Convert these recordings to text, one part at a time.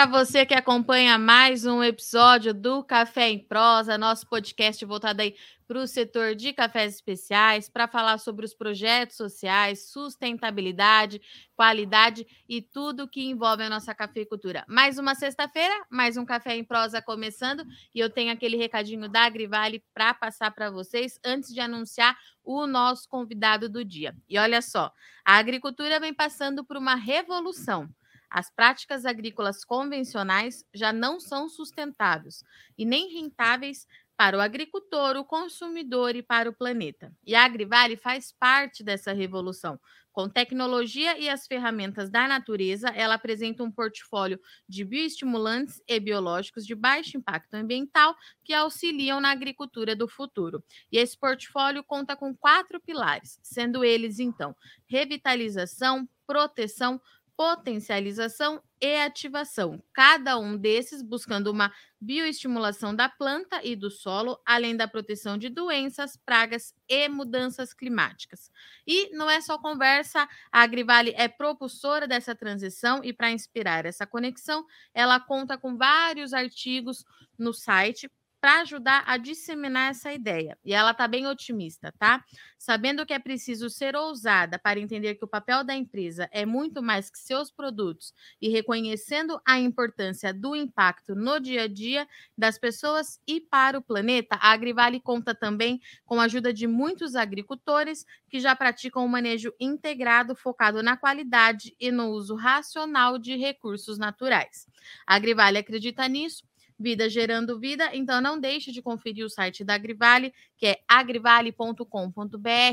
Para você que acompanha mais um episódio do Café em Prosa, nosso podcast voltado aí para o setor de cafés especiais, para falar sobre os projetos sociais, sustentabilidade, qualidade e tudo que envolve a nossa cafeicultura. Mais uma sexta-feira, mais um Café em Prosa começando e eu tenho aquele recadinho da Agrivale para passar para vocês antes de anunciar o nosso convidado do dia. E olha só, a agricultura vem passando por uma revolução as práticas agrícolas convencionais já não são sustentáveis e nem rentáveis para o agricultor, o consumidor e para o planeta. E a Agrivale faz parte dessa revolução. Com tecnologia e as ferramentas da natureza, ela apresenta um portfólio de bioestimulantes e biológicos de baixo impacto ambiental que auxiliam na agricultura do futuro. E esse portfólio conta com quatro pilares, sendo eles, então, revitalização, proteção, potencialização e ativação, cada um desses buscando uma bioestimulação da planta e do solo, além da proteção de doenças, pragas e mudanças climáticas. E não é só conversa, a Agrivale é propulsora dessa transição e para inspirar essa conexão, ela conta com vários artigos no site para ajudar a disseminar essa ideia. E ela está bem otimista, tá? Sabendo que é preciso ser ousada para entender que o papel da empresa é muito mais que seus produtos e reconhecendo a importância do impacto no dia a dia das pessoas e para o planeta, a Agrivale conta também com a ajuda de muitos agricultores que já praticam o um manejo integrado focado na qualidade e no uso racional de recursos naturais. A Agrivale acredita nisso Vida gerando vida. Então não deixe de conferir o site da Agrivale, que é agrivale.com.br.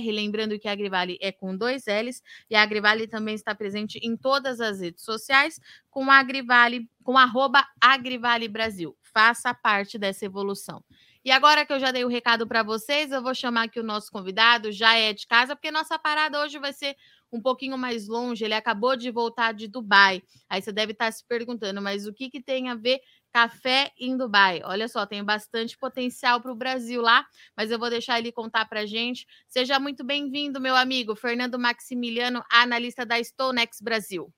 Lembrando que a Agrivale é com dois L's e a Agrivale também está presente em todas as redes sociais com Agrivale, com arroba Agrivale Brasil. Faça parte dessa evolução. E agora que eu já dei o recado para vocês, eu vou chamar aqui o nosso convidado, já é de casa, porque nossa parada hoje vai ser um pouquinho mais longe. Ele acabou de voltar de Dubai. Aí você deve estar se perguntando, mas o que, que tem a ver Café em Dubai. Olha só, tem bastante potencial para o Brasil lá, mas eu vou deixar ele contar para a gente. Seja muito bem-vindo, meu amigo Fernando Maximiliano, analista da StoneX Brasil.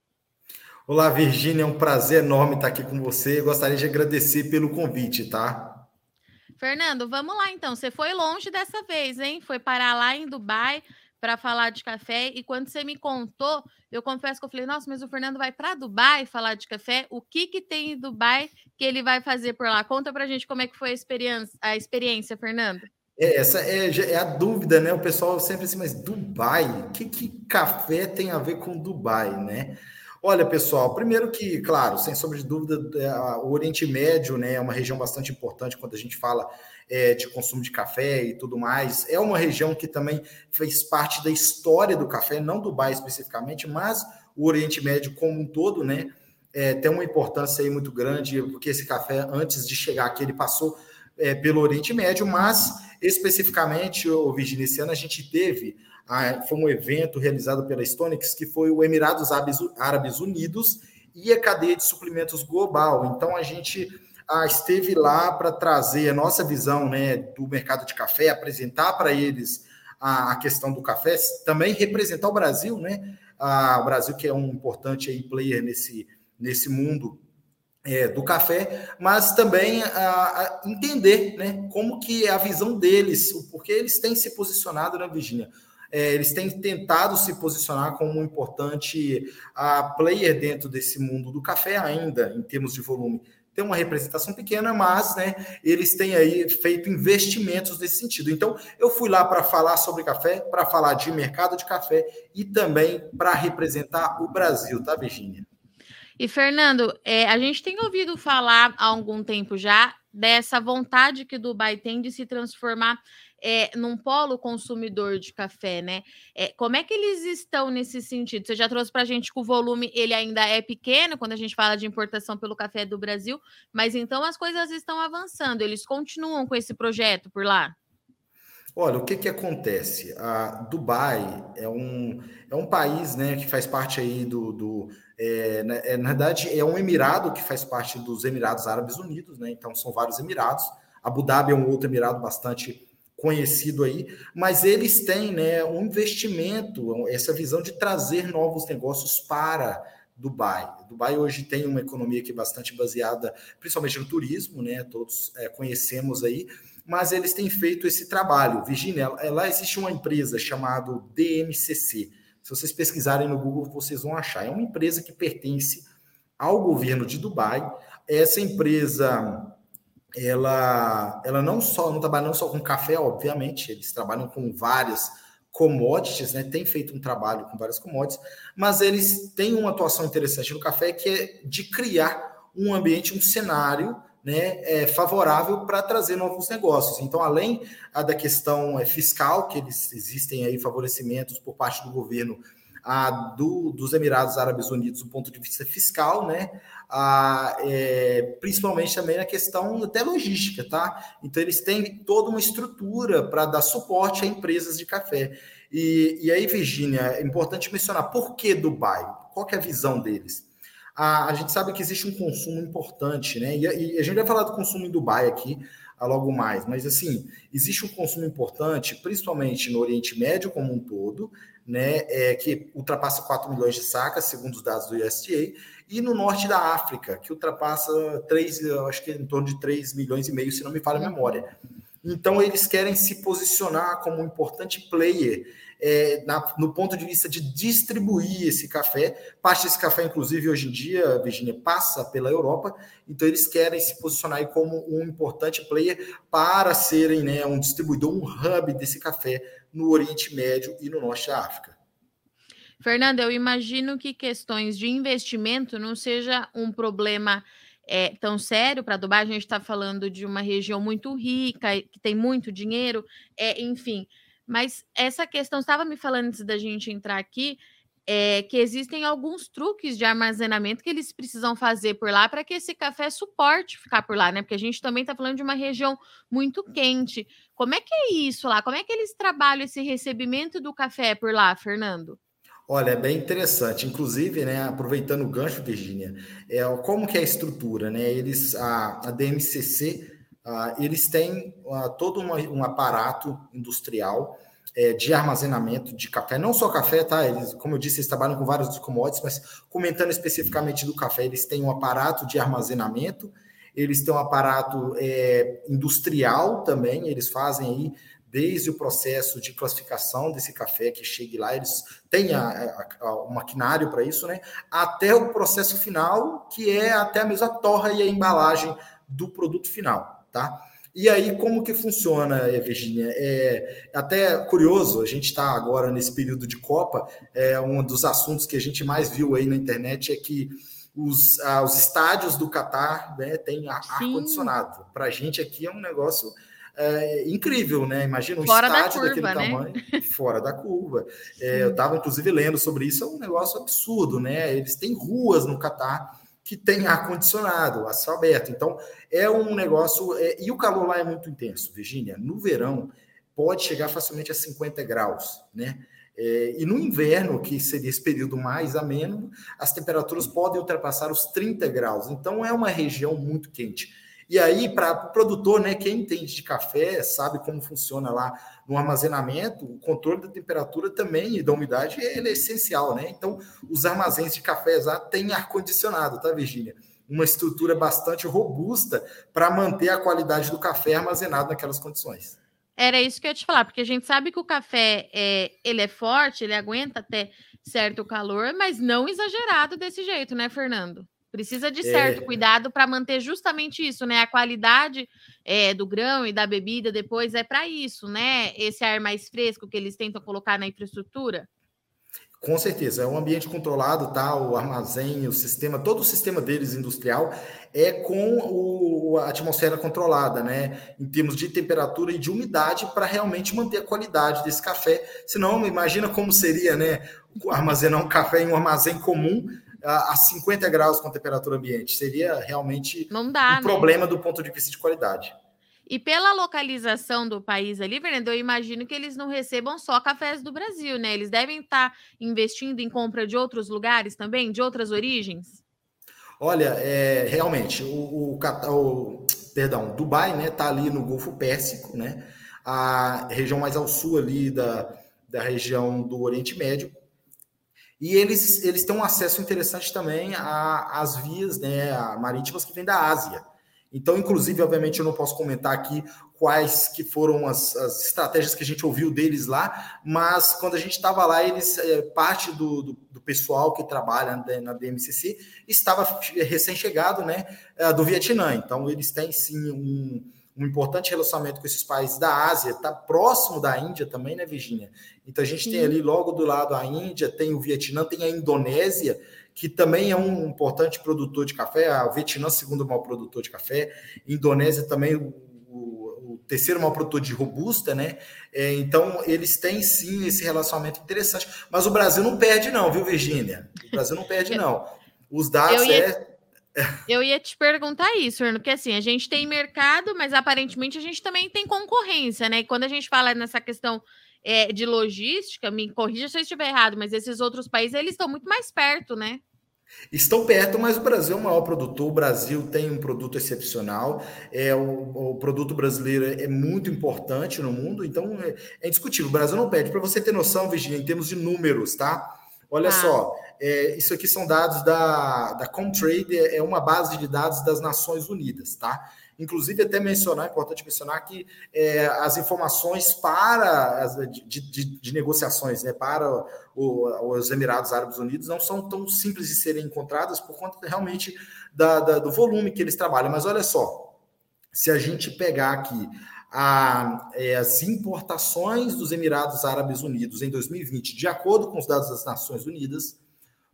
Olá, Virgínia, é um prazer enorme estar aqui com você. Eu gostaria de agradecer pelo convite, tá? Fernando, vamos lá então. Você foi longe dessa vez, hein? Foi parar lá em Dubai para falar de café. E quando você me contou, eu confesso que eu falei: nossa, mas o Fernando vai para Dubai falar de café. O que, que tem em Dubai que ele vai fazer por lá? Conta para gente como é que foi a experiência, a experiência Fernando. É, essa é, é, a dúvida, né? O pessoal sempre assim, mas Dubai? O que, que café tem a ver com Dubai, né? Olha, pessoal, primeiro que, claro, sem sombra de dúvida, é, o Oriente Médio né, é uma região bastante importante quando a gente fala é, de consumo de café e tudo mais. É uma região que também fez parte da história do café, não Dubai especificamente, mas o Oriente Médio como um todo, né? É, tem uma importância aí muito grande, porque esse café, antes de chegar aqui, ele passou é, pelo Oriente Médio, mas especificamente, o ano a gente teve, foi um evento realizado pela Stonex, que foi o Emirados Árabes Unidos e a cadeia de suprimentos global. Então, a gente ah, esteve lá para trazer a nossa visão né, do mercado de café, apresentar para eles a, a, questão do café, também representar o Brasil, né? Ah, o Brasil que é um importante aí, player nesse, nesse mundo é, do café, mas também a, a entender né, como que é a visão deles, porque eles têm se posicionado, né, Virginia? É, eles têm tentado se posicionar como um importante a, player dentro desse mundo do café ainda, em termos de volume tem uma representação pequena, mas né, eles têm aí feito investimentos nesse sentido. Então, eu fui lá para falar sobre café, para falar de mercado de café e também para representar o Brasil, tá, Virginia? E, Fernando, é, a gente tem ouvido falar há algum tempo já dessa vontade que Dubai tem de se transformar é, num polo consumidor de café, né? É, como é que eles estão nesse sentido? Você já trouxe para a gente que o volume ele ainda é pequeno quando a gente fala de importação pelo café do Brasil, mas então as coisas estão avançando. Eles continuam com esse projeto por lá? Olha, o que, que acontece? A Dubai é um, é um país né, que faz parte aí do. do é, na, é, na verdade, é um emirado que faz parte dos Emirados Árabes Unidos, né? Então, são vários emirados. Abu Dhabi é um outro emirado bastante conhecido aí, mas eles têm né, um investimento, essa visão de trazer novos negócios para Dubai. Dubai hoje tem uma economia que é bastante baseada, principalmente no turismo, né? Todos é, conhecemos aí, mas eles têm feito esse trabalho. Virginia, lá existe uma empresa chamada DMCC. Se vocês pesquisarem no Google, vocês vão achar. É uma empresa que pertence ao governo de Dubai. Essa empresa, ela, ela não só não trabalha não só com café, obviamente, eles trabalham com várias commodities, né? Tem feito um trabalho com várias commodities, mas eles têm uma atuação interessante no café que é de criar um ambiente, um cenário né, é, favorável para trazer novos negócios. Então, além a, da questão é, fiscal, que eles existem aí favorecimentos por parte do governo a, do, dos Emirados Árabes Unidos do ponto de vista fiscal, né? A, é, principalmente também na questão até logística, tá? Então eles têm toda uma estrutura para dar suporte a empresas de café. E, e aí, Virginia, é importante mencionar por que Dubai? Qual que é a visão deles? A, a gente sabe que existe um consumo importante, né? E, e a gente vai falar do consumo em Dubai aqui, a logo mais, mas assim, existe um consumo importante, principalmente no Oriente Médio como um todo, né, é, que ultrapassa 4 milhões de sacas, segundo os dados do USDA, e no norte da África, que ultrapassa 3, acho que em torno de 3 milhões e meio, se não me falha a memória. Então, eles querem se posicionar como um importante player é, na, no ponto de vista de distribuir esse café. Parte desse café, inclusive, hoje em dia, Virginia, passa pela Europa, então eles querem se posicionar como um importante player para serem né, um distribuidor, um hub desse café no Oriente Médio e no Norte da África. Fernanda, eu imagino que questões de investimento não seja um problema é, tão sério para Dubai. A gente está falando de uma região muito rica, que tem muito dinheiro, é, enfim. Mas essa questão, estava me falando antes da gente entrar aqui, é, que existem alguns truques de armazenamento que eles precisam fazer por lá para que esse café suporte ficar por lá, né? Porque a gente também está falando de uma região muito quente. Como é que é isso lá? Como é que eles trabalham esse recebimento do café por lá, Fernando? Olha, é bem interessante. Inclusive, né, aproveitando o gancho, Virginia, é, como que é a estrutura, né? Eles, a, a DMCC, a, eles têm a, todo uma, um aparato industrial é, de armazenamento de café, não só café, tá? Eles, como eu disse, eles trabalham com vários commodities, mas comentando especificamente do café, eles têm um aparato de armazenamento, eles têm um aparato é, industrial também, eles fazem aí desde o processo de classificação desse café que chegue lá, eles têm a, a, a, o maquinário para isso, né? Até o processo final, que é até a mesma torra e a embalagem do produto final, tá? E aí, como que funciona, Virginia? É até curioso, a gente está agora nesse período de Copa, é um dos assuntos que a gente mais viu aí na internet é que os, ah, os estádios do Catar né, têm ar-condicionado. Para a gente aqui é um negócio é, incrível, né? Imagina um fora estádio curva, daquele né? tamanho, fora da curva. É, eu estava, inclusive, lendo sobre isso, é um negócio absurdo, né? Eles têm ruas no Catar que tem ar-condicionado, a céu aberto. Então, é um negócio. É, e o calor lá é muito intenso, Virgínia. No verão, pode chegar facilmente a 50 graus, né? É, e no inverno, que seria esse período mais ameno, as temperaturas podem ultrapassar os 30 graus. Então, é uma região muito quente. E aí, para o produtor, né, quem entende de café, sabe como funciona lá no armazenamento, o controle da temperatura também e da umidade é essencial, né? Então, os armazéns de café já têm ar-condicionado, tá, Virgínia? Uma estrutura bastante robusta para manter a qualidade do café armazenado naquelas condições. Era isso que eu ia te falar, porque a gente sabe que o café é, ele é forte, ele aguenta até certo calor, mas não exagerado desse jeito, né, Fernando? Precisa de certo é... cuidado para manter justamente isso, né? A qualidade é, do grão e da bebida depois é para isso, né? Esse ar mais fresco que eles tentam colocar na infraestrutura. Com certeza, é um ambiente controlado, tá? O armazém, o sistema, todo o sistema deles industrial é com o, a atmosfera controlada, né? Em termos de temperatura e de umidade, para realmente manter a qualidade desse café. Senão, imagina como seria, né? Armazenar um café em um armazém comum a, 50 graus com temperatura ambiente. Seria realmente dá, um né? problema do ponto de vista de qualidade. E pela localização do país ali, Fernando, eu imagino que eles não recebam só cafés do Brasil, né? Eles devem estar investindo em compra de outros lugares também, de outras origens? Olha, é, realmente, o, o, o, perdão, Dubai, né, tá ali no Golfo Pérsico, né? A região mais ao sul ali da, da região do Oriente Médio. E eles, eles têm um acesso interessante também às vias né, marítimas que vêm da Ásia. Então, inclusive, obviamente, eu não posso comentar aqui quais que foram as, as estratégias que a gente ouviu deles lá, mas quando a gente estava lá, eles é, parte do, do, do, pessoal que trabalha na DMCC estava recém-chegado, né, é, do Vietnã. Então, eles têm sim um, um importante relacionamento com esses países da Ásia, está próximo da Índia também, né, Virginia? Então, a gente sim. tem ali logo do lado a Índia, tem o Vietnã, tem a Indonésia que também é um importante produtor de café, a Vietnã, segundo maior produtor de café, Indonésia também o, o, o terceiro maior produtor de robusta, né? É, então, eles têm sim esse relacionamento interessante. Mas o Brasil não perde, não, viu, Virgínia? O Brasil não perde, não. Os dados ia... é. Eu ia te perguntar isso, porque assim, a gente tem mercado, mas aparentemente a gente também tem concorrência, né? E quando a gente fala nessa questão é, de logística, me corrija se eu estiver errado, mas esses outros países eles estão muito mais perto, né? Estão perto, mas o Brasil é o maior produtor. O Brasil tem um produto excepcional. É o, o produto brasileiro é muito importante no mundo, então é, é indiscutível. O Brasil não perde. Para você ter noção, Virginia, em termos de números, tá? Olha ah. só, é, isso aqui são dados da, da Comtrade, é, é uma base de dados das Nações Unidas, tá? Inclusive, até mencionar, é importante mencionar que é, as informações para as, de, de, de, negociações né, para o, os Emirados Árabes Unidos não são tão simples de serem encontradas por conta realmente da, da, do volume que eles trabalham. Mas olha só, se a gente pegar aqui a, é, as importações dos Emirados Árabes Unidos em 2020, de acordo com os dados das Nações Unidas,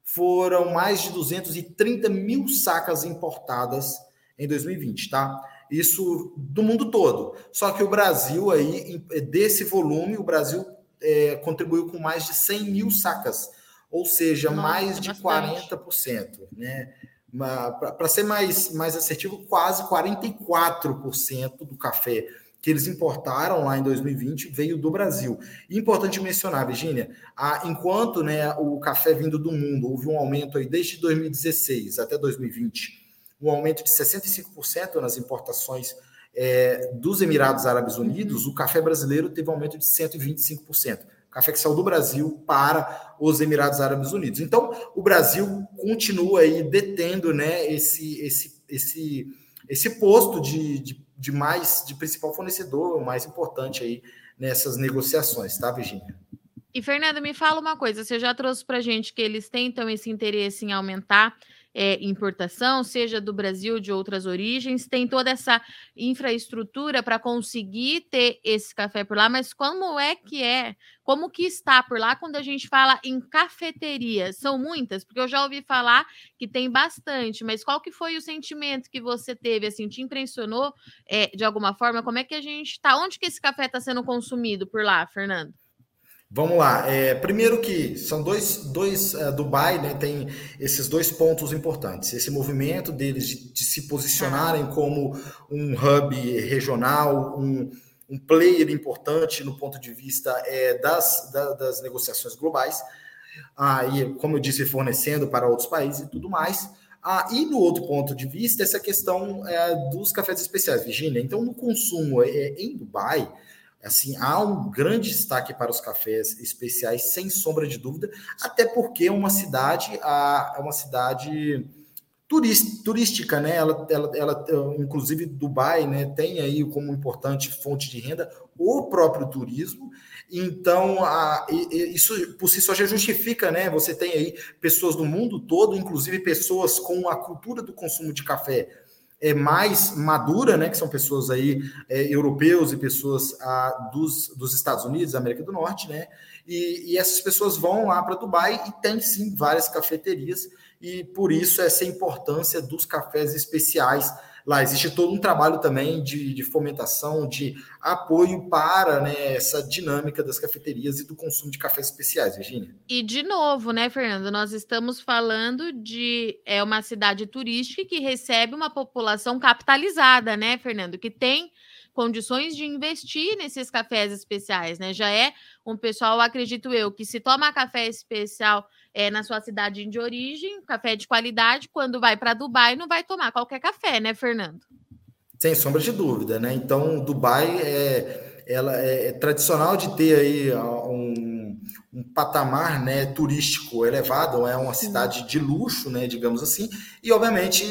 foram mais de 230 mil sacas importadas em 2020, tá? Isso do mundo todo. Só que o Brasil, aí, desse volume, o Brasil é, contribuiu com mais de 100 mil sacas, ou seja, Nossa, mais de bastante. 40%. Né? Para ser mais, mais assertivo, quase 44% do café que eles importaram lá em 2020 veio do Brasil. E importante mencionar, Virginia, enquanto né, o café vindo do mundo houve um aumento aí desde 2016 até 2020 um aumento de 65% nas importações é, dos Emirados Árabes Unidos, o café brasileiro teve um aumento de 125%. Café que saiu do Brasil para os Emirados Árabes Unidos. Então, o Brasil continua aí detendo né, esse, esse, esse, esse posto de, de, de mais de principal fornecedor, o mais importante aí nessas negociações, tá, Virginia? E, Fernando, me fala uma coisa: você já trouxe para gente que eles tentam esse interesse em aumentar é, importação, seja do Brasil, de outras origens, tem toda essa infraestrutura para conseguir ter esse café por lá, mas como é que é? Como que está por lá quando a gente fala em cafeterias? São muitas, porque eu já ouvi falar que tem bastante, mas qual que foi o sentimento que você teve? Assim, te impressionou é, de alguma forma? Como é que a gente está? Onde que esse café está sendo consumido por lá, Fernando? Vamos lá. É, primeiro que são dois, dois uh, Dubai, né, tem esses dois pontos importantes. Esse movimento deles de, de se posicionarem como um hub regional, um, um player importante no ponto de vista é, das, da, das negociações globais, ah, e, como eu disse, fornecendo para outros países e tudo mais. Ah, e no outro ponto de vista, essa questão é, dos cafés especiais, Virginia. Então, no consumo é, em Dubai, Assim, há um grande destaque para os cafés especiais, sem sombra de dúvida, até porque é uma cidade, é uma cidade turística, né? Ela, ela, ela, inclusive Dubai, né, tem aí como importante fonte de renda o próprio turismo. Então, a, isso por si só já justifica, né? Você tem aí pessoas do mundo todo, inclusive pessoas com a cultura do consumo de café é, mais madura, né, que são pessoas aí é, europeus e pessoas ah, dos, dos Estados Unidos, América do Norte, né, e, e essas pessoas vão lá para Dubai e tem sim várias cafeterias. E por isso essa importância dos cafés especiais lá. Existe todo um trabalho também de, de fomentação, de apoio para né, essa dinâmica das cafeterias e do consumo de cafés especiais, Virginia. E de novo, né, Fernando, nós estamos falando de é uma cidade turística que recebe uma população capitalizada, né, Fernando, que tem condições de investir nesses cafés especiais, né? Já é um pessoal, acredito eu, que se toma café especial é, na sua cidade de origem, café de qualidade, quando vai para Dubai não vai tomar qualquer café, né, Fernando? Sem sombra de dúvida, né? Então, Dubai é, ela é, é tradicional de ter aí um, um patamar né, turístico elevado, é uma cidade de luxo, né, digamos assim, e obviamente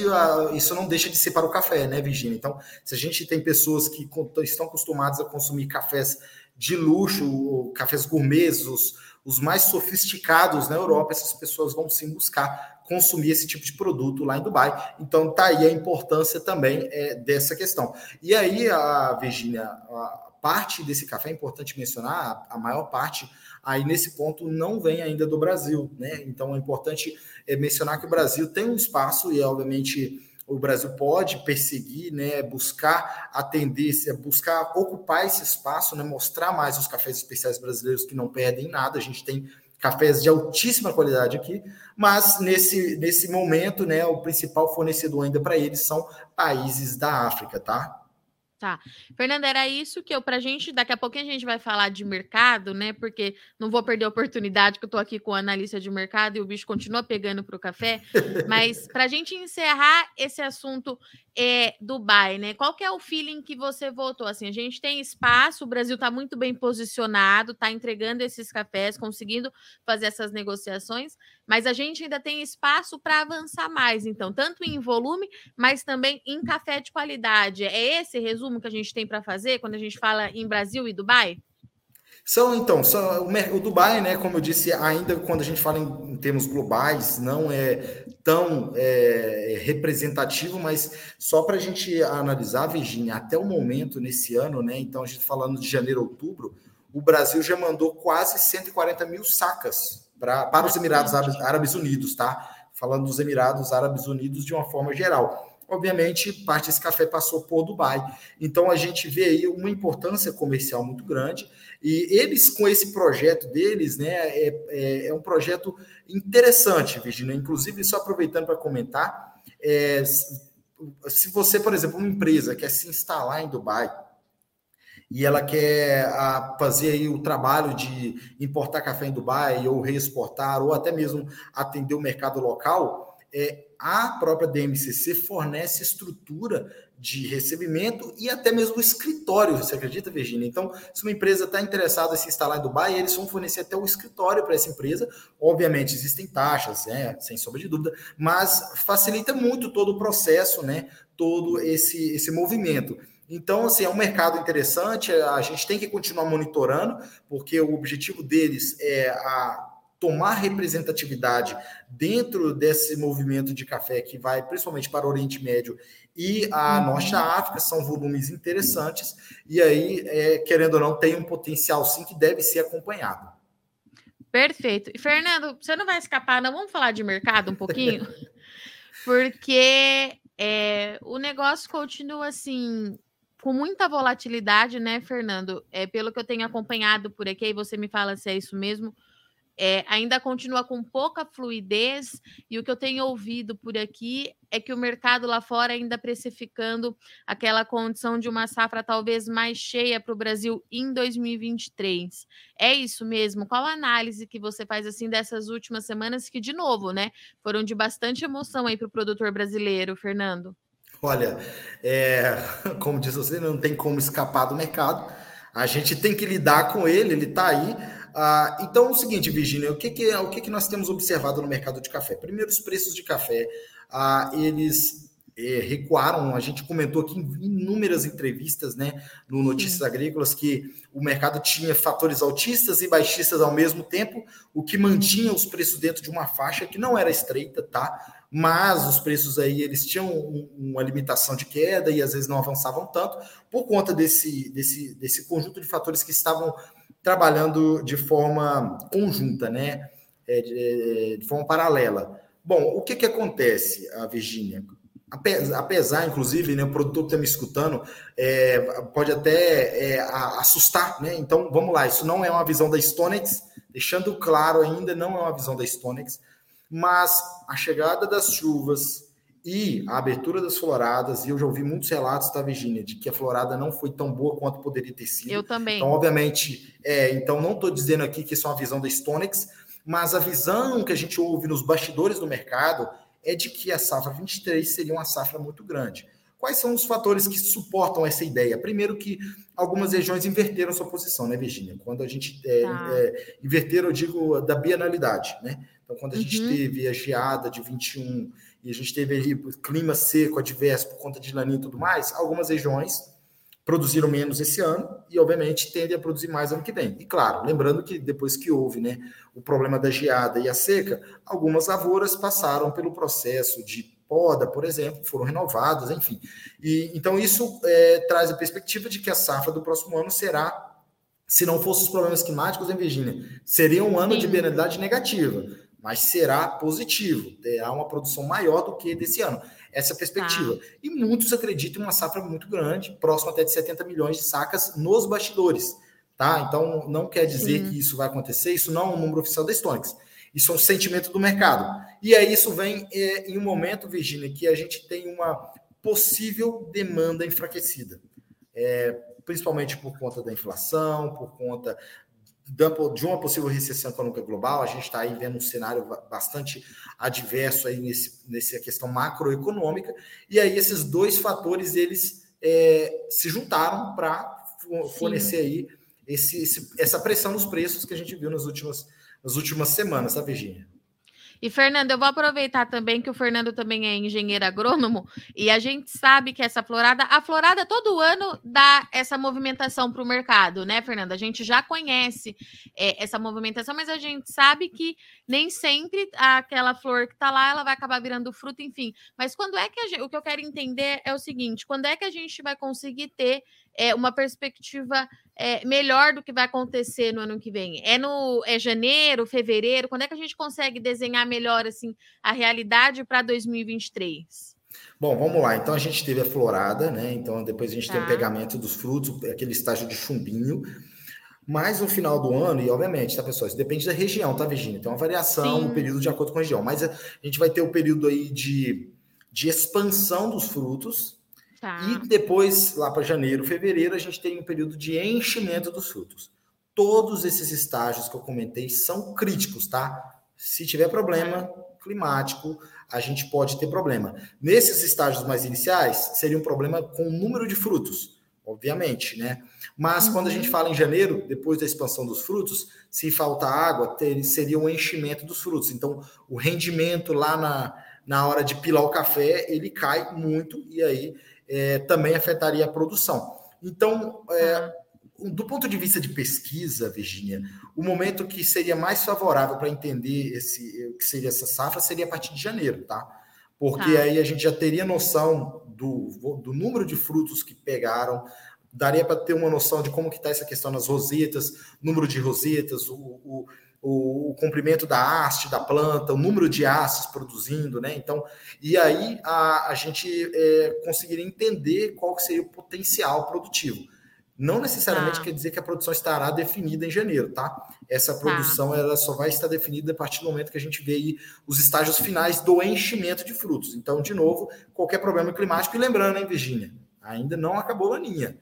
isso não deixa de ser para o café, né, Virginia? Então, se a gente tem pessoas que estão acostumadas a consumir cafés de luxo, cafés gourmets, os, mais sofisticados na Europa, essas pessoas vão sim buscar consumir esse tipo de produto lá em Dubai. Então, tá aí a importância também é, dessa questão. E aí, a Virginia, a parte desse café, é importante mencionar, a maior parte aí nesse ponto não vem ainda do Brasil, né? Então é importante é, mencionar que o Brasil tem um espaço e obviamente o Brasil pode perseguir, né, buscar atender, buscar ocupar esse espaço, né, mostrar mais os cafés especiais brasileiros que não perdem nada. A gente tem cafés de altíssima qualidade aqui, mas nesse, nesse momento, né, o principal fornecedor ainda para eles são países da África, tá? Tá. Fernanda, era isso que eu, pra gente, daqui a pouquinho a gente vai falar de mercado, né? Porque não vou perder a oportunidade que eu tô aqui com o analista de mercado e o bicho continua pegando pro café. Mas pra gente encerrar esse assunto é, Dubai, né? Qual que é o feeling que você votou? Assim, a gente tem espaço, o Brasil está muito bem posicionado, está entregando esses cafés, conseguindo fazer essas negociações, mas a gente ainda tem espaço para avançar mais, então, tanto em volume, mas também em café de qualidade. É esse resumo que a gente tem para fazer quando a gente fala em Brasil e Dubai? São, então, são, o, Dubai, né, como eu disse, ainda quando a gente fala em, em termos globais, não é tão é, representativo, mas só para a gente analisar, Virginia, até o momento, nesse ano, né, então a gente falando de janeiro, outubro, o Brasil já mandou quase 140 mil sacas pra, para os Emirados Árabes Unidos, tá? Falando dos Emirados Árabes Unidos de uma forma geral obviamente, parte desse café passou por Dubai. Então, a gente vê aí uma importância comercial muito grande. E eles, com esse projeto deles, né, é, é, é um projeto interessante, Virginia. Inclusive, só aproveitando para comentar, é, se você, por exemplo, uma empresa quer se instalar em Dubai, e ela quer a, fazer aí o trabalho de importar café em Dubai ou reexportar ou até mesmo atender o mercado local, é, a própria DMCC fornece estrutura de recebimento e até mesmo escritório, você acredita, Virginia? Então, se uma empresa está interessada em se instalar em Dubai, eles vão fornecer até o escritório para essa empresa. Obviamente, existem taxas, né, sem sombra de dúvida, mas facilita muito todo o processo, né, todo esse, esse movimento. Então, assim, é um mercado interessante, a gente tem que continuar monitorando, porque o objetivo deles é a tomar representatividade dentro desse movimento de café que vai principalmente para o Oriente Médio e a uhum. Norte da África, são volumes interessantes, e aí, é, querendo ou não, tem um potencial sim que deve ser acompanhado. Perfeito. E, Fernando, você não vai escapar, não? Vamos falar de mercado um pouquinho? Porque é, o negócio continua assim, com muita volatilidade, né, Fernando? É, pelo que eu tenho acompanhado por aqui, e você me fala se é isso mesmo é, ainda continua com pouca fluidez, e o que eu tenho ouvido por aqui é que o mercado lá fora ainda precificando aquela condição de uma safra talvez mais cheia para o Brasil em 2023. É isso mesmo? Qual a análise que você faz assim dessas últimas semanas que, de novo, né, foram de bastante emoção aí para o produtor brasileiro, Fernando? Olha, é, como diz você, não tem como escapar do mercado. A gente tem que lidar com ele, ele está aí. Ah, então, é o seguinte, Virginia, o que, que, é, o que, que nós temos observado no mercado de café? Primeiro, os preços de café, ah, eles é, recuaram. A gente comentou aqui em inúmeras entrevistas, né, no Notícias Sim. Agrícolas, que o mercado tinha fatores altistas e baixistas ao mesmo tempo, o que mantinha os preços dentro de uma faixa que não era estreita, tá? Mas os preços aí eles tinham uma limitação de queda e às vezes não avançavam tanto por conta desse, desse, desse conjunto de fatores que estavam trabalhando de forma conjunta, né? É, de, é, de, forma paralela. Bom, o que, que acontece, a Virgínia? Apesar, inclusive, né, o produtor que está me escutando é, pode até é, assustar, né? Então, vamos lá, isso não é uma visão da Stonex, deixando claro ainda, não é uma visão da Stonex, mas a chegada das chuvas, e a abertura das floradas, e eu já ouvi muitos relatos, tá, Virginia, de que a florada não foi tão boa quanto poderia ter sido. Eu também. Então, obviamente, é, então não estou dizendo aqui que isso é uma visão da Stonex, mas a visão que a gente ouve nos bastidores do mercado é de que a safra 23 seria uma safra muito grande. Quais são os fatores que suportam essa ideia? Primeiro que algumas regiões inverteram sua posição, né, Virginia? Quando a gente é, tá. é, inverteram, eu digo da bienalidade, né? Então, quando a gente uhum. teve a geada de 21 e a gente teve ali clima seco adverso por conta de laninha e tudo mais, algumas regiões produziram menos esse ano e, obviamente, tendem a produzir mais ano que vem. E, claro, lembrando que depois que houve né, o problema da geada e a seca, algumas lavouras passaram pelo processo de poda, por exemplo, foram renovadas, enfim. E, então, isso é, traz a perspectiva de que a safra do próximo ano será, se não fossem os problemas climáticos, em Virgínia, seria um ano Sim. de penalidade negativa, mas será positivo, terá uma produção maior do que desse ano essa perspectiva. Tá. E muitos acreditam em uma safra muito grande, próximo até de 70 milhões de sacas nos bastidores. Tá? Então, não quer dizer Sim. que isso vai acontecer, isso não é um número oficial da Stonix. Isso é um sentimento do mercado. E aí isso vem é, em um momento, Virginia, que a gente tem uma possível demanda enfraquecida. É, principalmente por conta da inflação, por conta de uma possível recessão econômica global, a gente está aí vendo um cenário bastante adverso aí nesse, nessa questão macroeconômica, e aí esses dois fatores, eles é, se juntaram para fornecer Sim. aí esse, esse, essa pressão nos preços que a gente viu nas últimas, nas últimas semanas, tá, Virginia? E, Fernando, eu vou aproveitar também que o Fernando também é engenheiro agrônomo e a gente sabe que essa florada, a florada todo ano dá essa movimentação para o mercado, né, Fernando? A gente já conhece é, essa movimentação, mas a gente sabe que nem sempre aquela flor que está lá ela vai acabar virando fruto, enfim. Mas quando é que gente, o que eu quero entender é o seguinte: quando é que a gente vai conseguir ter é, uma perspectiva é, melhor do que vai acontecer no ano que vem? É no é janeiro, fevereiro? Quando é que a gente consegue desenhar melhor assim a realidade para 2023? Bom, vamos lá. Então a gente teve a florada, né? Então depois a gente tá. tem o tá. pegamento dos frutos, aquele estágio de chumbinho. Mas no final do ano, e obviamente, tá, pessoal? Isso depende da região, tá, Virginia? Tem uma variação Sim. no período de acordo com a região. Mas a gente vai ter o período aí de, de expansão dos frutos, Tá. E depois, lá para janeiro, fevereiro, a gente tem um período de enchimento dos frutos. Todos esses estágios que eu comentei são críticos, tá? Se tiver problema climático, a gente pode ter problema. Nesses estágios mais iniciais, seria um problema com o número de frutos, obviamente, né? Mas uhum. quando a gente uhum. fala em janeiro, depois da expansão dos frutos, se faltar água, ter, seria um enchimento dos frutos. Então, o rendimento lá na, na hora de pilar o café, ele cai muito e aí é, também afetaria a produção. Então, é, do ponto de vista de pesquisa, Virginia, o momento que seria mais favorável para entender esse, o que seria essa safra seria a partir de janeiro, tá? Porque tá. aí a gente já teria noção do, do número de frutos que pegaram, daria para ter uma noção de como que está essa questão nas rosetas, número de rosetas, o, o o, o, comprimento da haste da planta, o número de hastes produzindo, né? Então, e aí a, a gente é, conseguiria entender qual seria o potencial produtivo. Não necessariamente ah. quer dizer que a produção estará definida em janeiro, tá? Essa tá. produção ela só vai estar definida a partir do momento que a gente vê aí os estágios finais do enchimento de frutos. Então, de novo, qualquer problema climático, e lembrando, hein, Virginia, ainda não acabou a linha.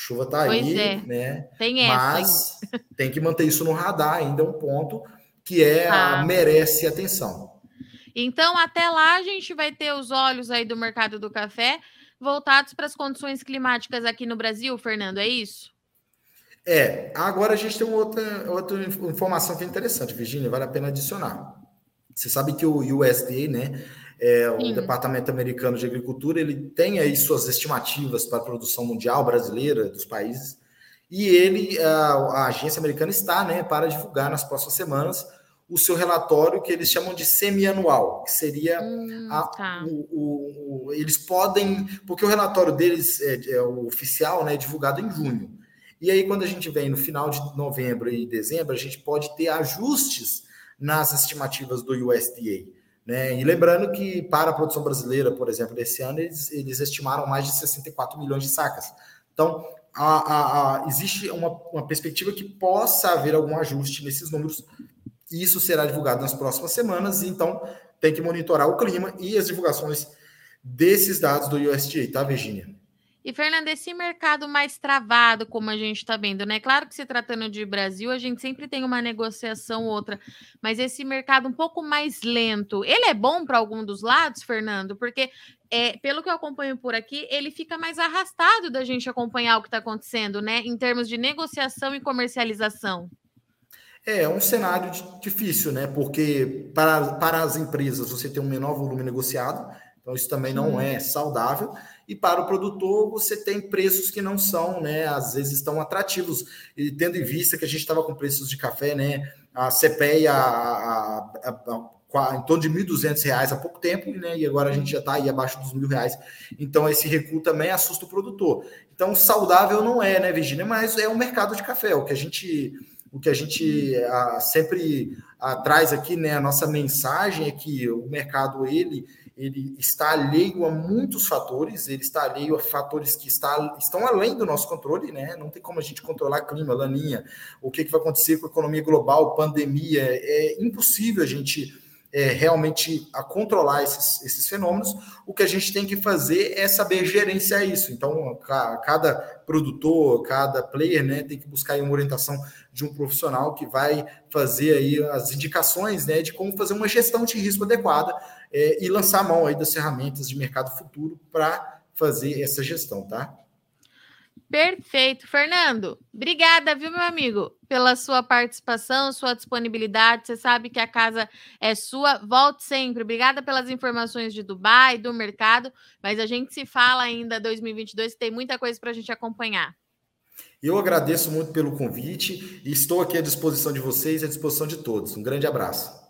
Chuva está aí, é. né? Tem Mas essa. tem que manter isso no radar, ainda é um ponto que é ah. merece atenção. Então, até lá a gente vai ter os olhos aí do mercado do café voltados para as condições climáticas aqui no Brasil, Fernando, é isso? É, agora a gente tem outra, outra informação que é interessante, Virginia, vale a pena adicionar. Você sabe que o USDA, né, é, o Departamento Americano de Agricultura ele tem aí suas estimativas para a produção mundial brasileira dos países e ele a, a, agência americana está né, para divulgar nas próximas semanas o seu relatório que eles chamam de semianual, que seria hum, a, tá. o, o, o, eles podem porque o relatório deles é, é o oficial, né, divulgado em junho. E aí quando a gente vem no final de novembro e dezembro, a gente pode ter ajustes nas estimativas do USDA. Né? E lembrando que para a produção brasileira, por exemplo, desse ano, eles, eles estimaram mais de 64 milhões de sacas. Então, a, a, a, existe uma, uma perspectiva que possa haver algum ajuste nesses números. Isso será divulgado nas próximas semanas. Então, tem que monitorar o clima e as divulgações desses dados do USDA, tá, Virginia? E, Fernanda, esse mercado mais travado, como a gente está vendo, né? Claro que se tratando de Brasil, a gente sempre tem uma negociação ou outra, mas esse mercado um pouco mais lento, ele é bom para algum dos lados, Fernando? Porque, é, pelo que eu acompanho por aqui, ele fica mais arrastado da gente acompanhar o que está acontecendo, né? Em termos de negociação e comercialização. É, é um cenário difícil, né? Porque para, para as empresas você tem um menor volume negociado, então isso também não é saudável. E para o produtor, você tem preços que não são, né? Às vezes tão atrativos. E tendo em vista que a gente estava com preços de café, né? A CPEA a, a, a, em torno de R$ 1.200 há pouco tempo, né? E agora a gente já está aí abaixo dos mil reais. Então, esse recuo também assusta o produtor. Então, saudável não é, né, Virginia? Mas é um mercado de café. O que a gente o que a gente sempre traz aqui, né, a nossa mensagem é que o mercado ele ele está alheio a muitos fatores, ele está alheio a fatores que está, estão além do nosso controle, né? Não tem como a gente controlar clima, laninha, o que, que vai acontecer com a economia global, pandemia, é impossível a gente é, realmente a controlar esses, esses fenômenos, o que a gente tem que fazer é saber gerenciar isso. Então, cada produtor, cada player, né, tem que buscar uma orientação de um profissional que vai fazer aí as indicações, né, de como fazer uma gestão de risco adequada é, e lançar mão aí das ferramentas de mercado futuro para fazer essa gestão, tá? Perfeito. Fernando, obrigada, viu, meu amigo, pela sua participação, sua disponibilidade. Você sabe que a casa é sua. Volte sempre. Obrigada pelas informações de Dubai, do mercado. Mas a gente se fala ainda 2022, tem muita coisa para a gente acompanhar. Eu agradeço muito pelo convite e estou aqui à disposição de vocês e à disposição de todos. Um grande abraço.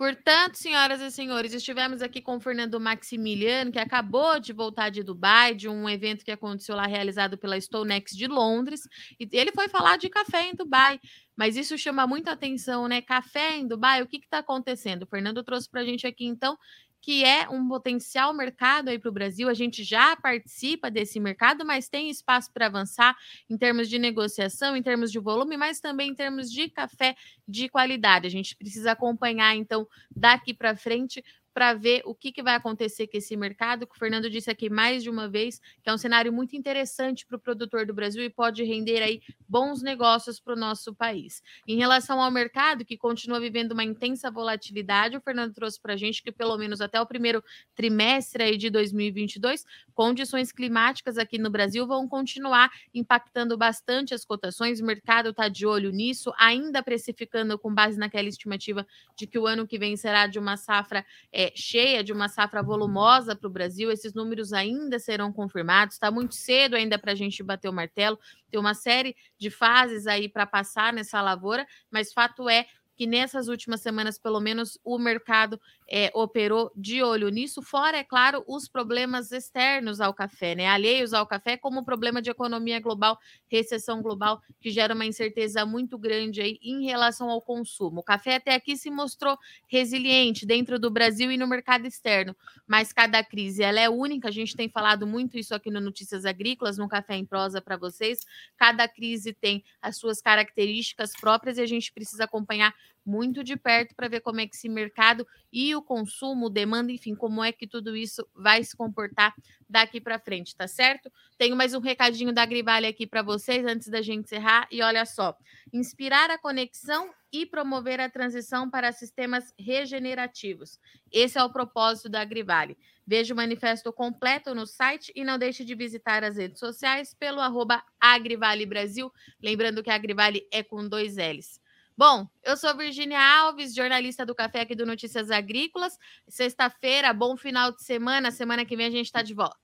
Portanto, senhoras e senhores, estivemos aqui com o Fernando Maximiliano, que acabou de voltar de Dubai, de um evento que aconteceu lá realizado pela Stonex de Londres, e ele foi falar de café em Dubai. Mas isso chama muita atenção, né? Café em Dubai, o que está acontecendo? O Fernando trouxe para a gente aqui, então, que é um potencial mercado aí para o Brasil. A gente já participa desse mercado, mas tem espaço para avançar em termos de negociação, em termos de volume, mas também em termos de café de qualidade. A gente precisa acompanhar, então, daqui para frente para ver o que, que vai acontecer com esse mercado, o Fernando disse aqui mais de uma vez, que é um cenário muito interessante para o produtor do Brasil e pode render aí bons negócios para o nosso país. Em relação ao mercado, que continua vivendo uma intensa volatilidade, o Fernando trouxe para a gente que pelo menos até o primeiro trimestre aí de 2022, condições climáticas aqui no Brasil vão continuar impactando bastante as cotações, o mercado está de olho nisso, ainda precificando com base naquela estimativa de que o ano que vem será de uma safra é, cheia de uma safra volumosa para o Brasil. Esses números ainda serão confirmados. Está muito cedo ainda para a gente bater o martelo. Tem uma série de fases aí para passar nessa lavoura, mas fato é que nessas últimas semanas, pelo menos, o mercado é, operou de olho nisso, fora, é claro, os problemas externos ao café, né? Alheios ao café, como o problema de economia global, recessão global, que gera uma incerteza muito grande aí em relação ao consumo. O café até aqui se mostrou resiliente dentro do Brasil e no mercado externo, mas cada crise ela é única. A gente tem falado muito isso aqui no Notícias Agrícolas, no Café em Prosa para vocês. Cada crise tem as suas características próprias e a gente precisa acompanhar muito de perto para ver como é que esse mercado e o consumo, demanda, enfim, como é que tudo isso vai se comportar daqui para frente, tá certo? Tenho mais um recadinho da Agrivale aqui para vocês antes da gente encerrar e olha só, inspirar a conexão e promover a transição para sistemas regenerativos. Esse é o propósito da Agrivale. Veja o manifesto completo no site e não deixe de visitar as redes sociais pelo arroba Agrivale Brasil. Lembrando que a Agrivale é com dois L's. Bom, eu sou Virginia Alves, jornalista do Café aqui do Notícias Agrícolas. Sexta-feira, bom final de semana. Semana que vem a gente está de volta.